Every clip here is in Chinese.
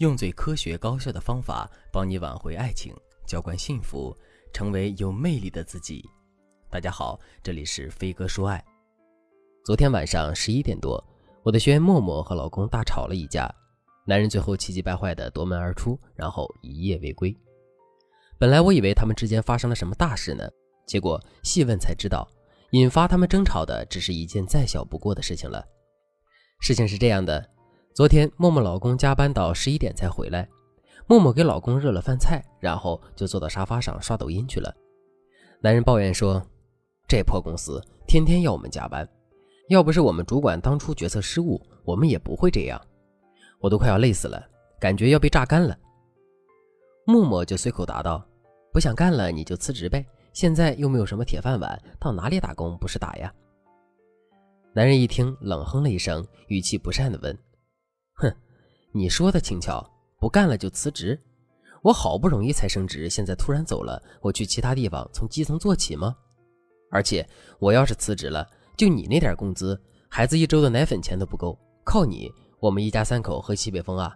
用最科学高效的方法帮你挽回爱情，浇灌幸福，成为有魅力的自己。大家好，这里是飞哥说爱。昨天晚上十一点多，我的学员默默和老公大吵了一架，男人最后气急败坏的夺门而出，然后一夜未归。本来我以为他们之间发生了什么大事呢，结果细问才知道，引发他们争吵的只是一件再小不过的事情了。事情是这样的。昨天，默默老公加班到十一点才回来，默默给老公热了饭菜，然后就坐到沙发上刷抖音去了。男人抱怨说：“这破公司天天要我们加班，要不是我们主管当初决策失误，我们也不会这样。我都快要累死了，感觉要被榨干了。”默默就随口答道：“不想干了你就辞职呗，现在又没有什么铁饭碗，到哪里打工不是打呀？”男人一听，冷哼了一声，语气不善地问。哼，你说的轻巧，不干了就辞职。我好不容易才升职，现在突然走了，我去其他地方从基层做起吗？而且我要是辞职了，就你那点工资，孩子一周的奶粉钱都不够，靠你，我们一家三口喝西北风啊！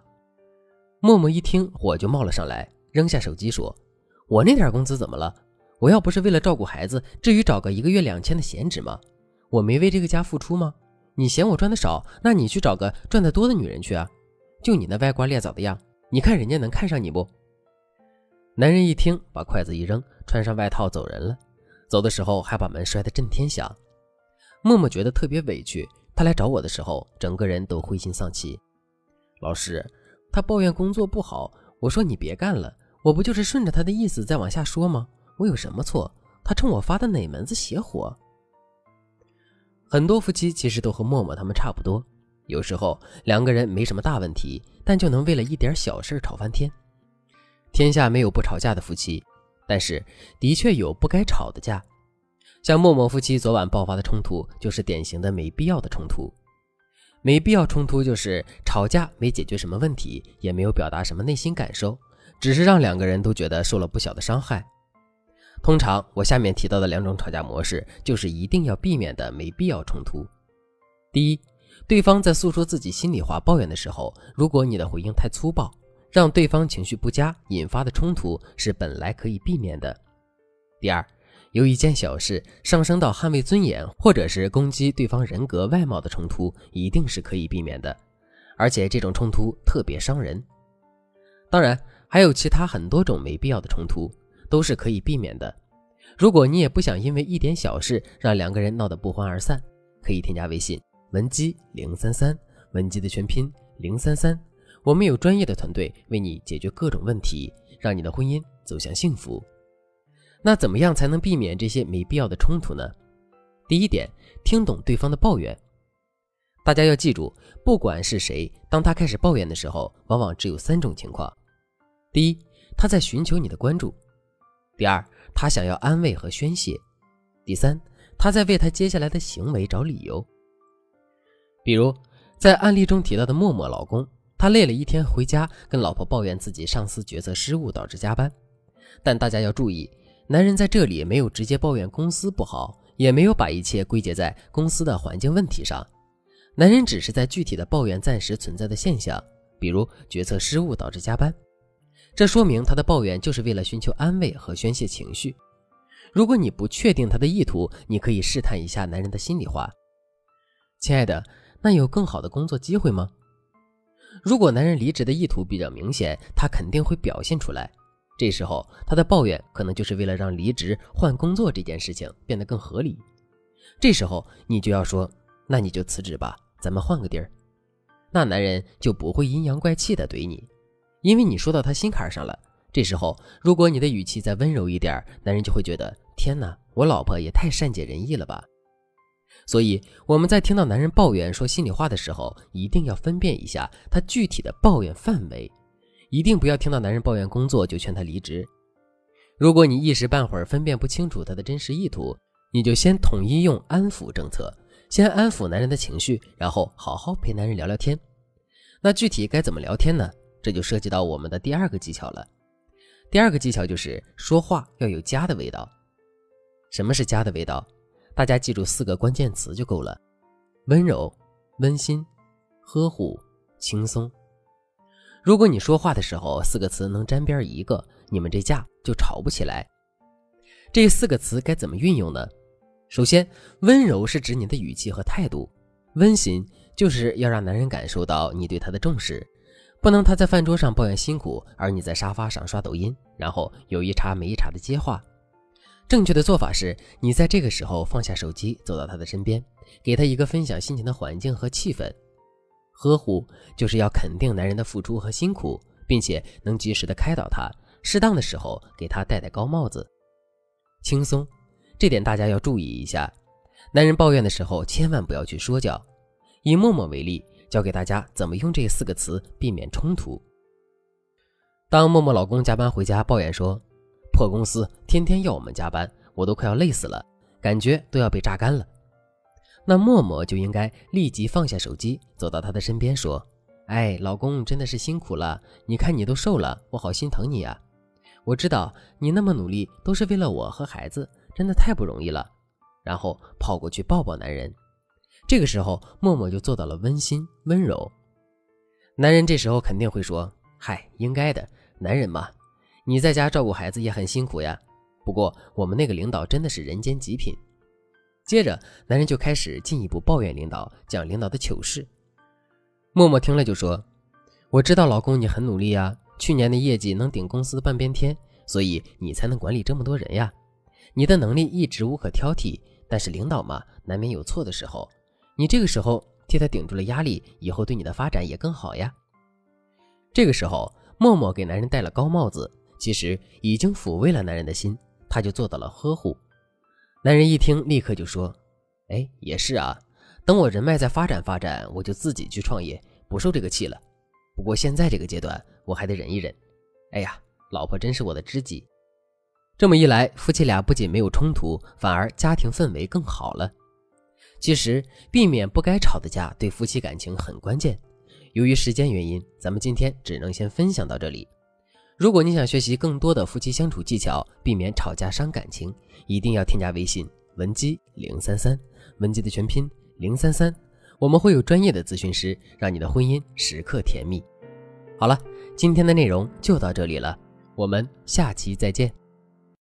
默默一听，火就冒了上来，扔下手机说：“我那点工资怎么了？我要不是为了照顾孩子，至于找个一个月两千的闲职吗？我没为这个家付出吗？”你嫌我赚的少，那你去找个赚的多的女人去啊！就你那歪瓜裂枣的样，你看人家能看上你不？男人一听，把筷子一扔，穿上外套走人了。走的时候还把门摔得震天响。默默觉得特别委屈，他来找我的时候，整个人都灰心丧气。老师，他抱怨工作不好，我说你别干了，我不就是顺着他的意思再往下说吗？我有什么错？他冲我发的哪门子邪火？很多夫妻其实都和默默他们差不多，有时候两个人没什么大问题，但就能为了一点小事吵翻天。天下没有不吵架的夫妻，但是的确有不该吵的架。像默默夫妻昨晚爆发的冲突，就是典型的没必要的冲突。没必要冲突就是吵架没解决什么问题，也没有表达什么内心感受，只是让两个人都觉得受了不小的伤害。通常我下面提到的两种吵架模式，就是一定要避免的没必要冲突。第一，对方在诉说自己心里话、抱怨的时候，如果你的回应太粗暴，让对方情绪不佳，引发的冲突是本来可以避免的。第二，由一件小事上升到捍卫尊严，或者是攻击对方人格外貌的冲突，一定是可以避免的，而且这种冲突特别伤人。当然，还有其他很多种没必要的冲突。都是可以避免的。如果你也不想因为一点小事让两个人闹得不欢而散，可以添加微信文姬零三三，文姬的全拼零三三。我们有专业的团队为你解决各种问题，让你的婚姻走向幸福。那怎么样才能避免这些没必要的冲突呢？第一点，听懂对方的抱怨。大家要记住，不管是谁，当他开始抱怨的时候，往往只有三种情况：第一，他在寻求你的关注。第二，他想要安慰和宣泄；第三，他在为他接下来的行为找理由。比如，在案例中提到的默默老公，他累了一天回家，跟老婆抱怨自己上司决策失误导致加班。但大家要注意，男人在这里没有直接抱怨公司不好，也没有把一切归结在公司的环境问题上。男人只是在具体的抱怨暂时存在的现象，比如决策失误导致加班。这说明他的抱怨就是为了寻求安慰和宣泄情绪。如果你不确定他的意图，你可以试探一下男人的心里话：“亲爱的，那有更好的工作机会吗？”如果男人离职的意图比较明显，他肯定会表现出来。这时候他的抱怨可能就是为了让离职换工作这件事情变得更合理。这时候你就要说：“那你就辞职吧，咱们换个地儿。”那男人就不会阴阳怪气的怼你。因为你说到他心坎上了，这时候如果你的语气再温柔一点，男人就会觉得天哪，我老婆也太善解人意了吧。所以我们在听到男人抱怨说心里话的时候，一定要分辨一下他具体的抱怨范围，一定不要听到男人抱怨工作就劝他离职。如果你一时半会儿分辨不清楚他的真实意图，你就先统一用安抚政策，先安抚男人的情绪，然后好好陪男人聊聊天。那具体该怎么聊天呢？这就涉及到我们的第二个技巧了。第二个技巧就是说话要有家的味道。什么是家的味道？大家记住四个关键词就够了：温柔、温馨、呵护、轻松。如果你说话的时候四个词能沾边一个，你们这架就吵不起来。这四个词该怎么运用呢？首先，温柔是指你的语气和态度，温馨就是要让男人感受到你对他的重视，不能他在饭桌上抱怨辛苦，而你在沙发上刷抖音，然后有一茬没一茬的接话。正确的做法是，你在这个时候放下手机，走到他的身边，给他一个分享心情的环境和气氛。呵护就是要肯定男人的付出和辛苦，并且能及时的开导他，适当的时候给他戴戴高帽子。轻松，这点大家要注意一下。男人抱怨的时候，千万不要去说教。以默默为例，教给大家怎么用这四个词避免冲突。当默默老公加班回家抱怨说。破公司天天要我们加班，我都快要累死了，感觉都要被榨干了。那默默就应该立即放下手机，走到他的身边说：“哎，老公真的是辛苦了，你看你都瘦了，我好心疼你啊！我知道你那么努力都是为了我和孩子，真的太不容易了。”然后跑过去抱抱男人。这个时候，默默就做到了温馨温柔。男人这时候肯定会说：“嗨，应该的，男人嘛。”你在家照顾孩子也很辛苦呀，不过我们那个领导真的是人间极品。接着，男人就开始进一步抱怨领导，讲领导的糗事。默默听了就说：“我知道老公你很努力呀，去年的业绩能顶公司半边天，所以你才能管理这么多人呀。你的能力一直无可挑剔，但是领导嘛，难免有错的时候。你这个时候替他顶住了压力，以后对你的发展也更好呀。”这个时候，默默给男人戴了高帽子。其实已经抚慰了男人的心，他就做到了呵护。男人一听，立刻就说：“哎，也是啊，等我人脉再发展发展，我就自己去创业，不受这个气了。不过现在这个阶段，我还得忍一忍。哎呀，老婆真是我的知己。这么一来，夫妻俩不仅没有冲突，反而家庭氛围更好了。其实，避免不该吵的架，对夫妻感情很关键。由于时间原因，咱们今天只能先分享到这里。”如果你想学习更多的夫妻相处技巧，避免吵架伤感情，一定要添加微信文姬零三三，文姬的全拼零三三，我们会有专业的咨询师，让你的婚姻时刻甜蜜。好了，今天的内容就到这里了，我们下期再见。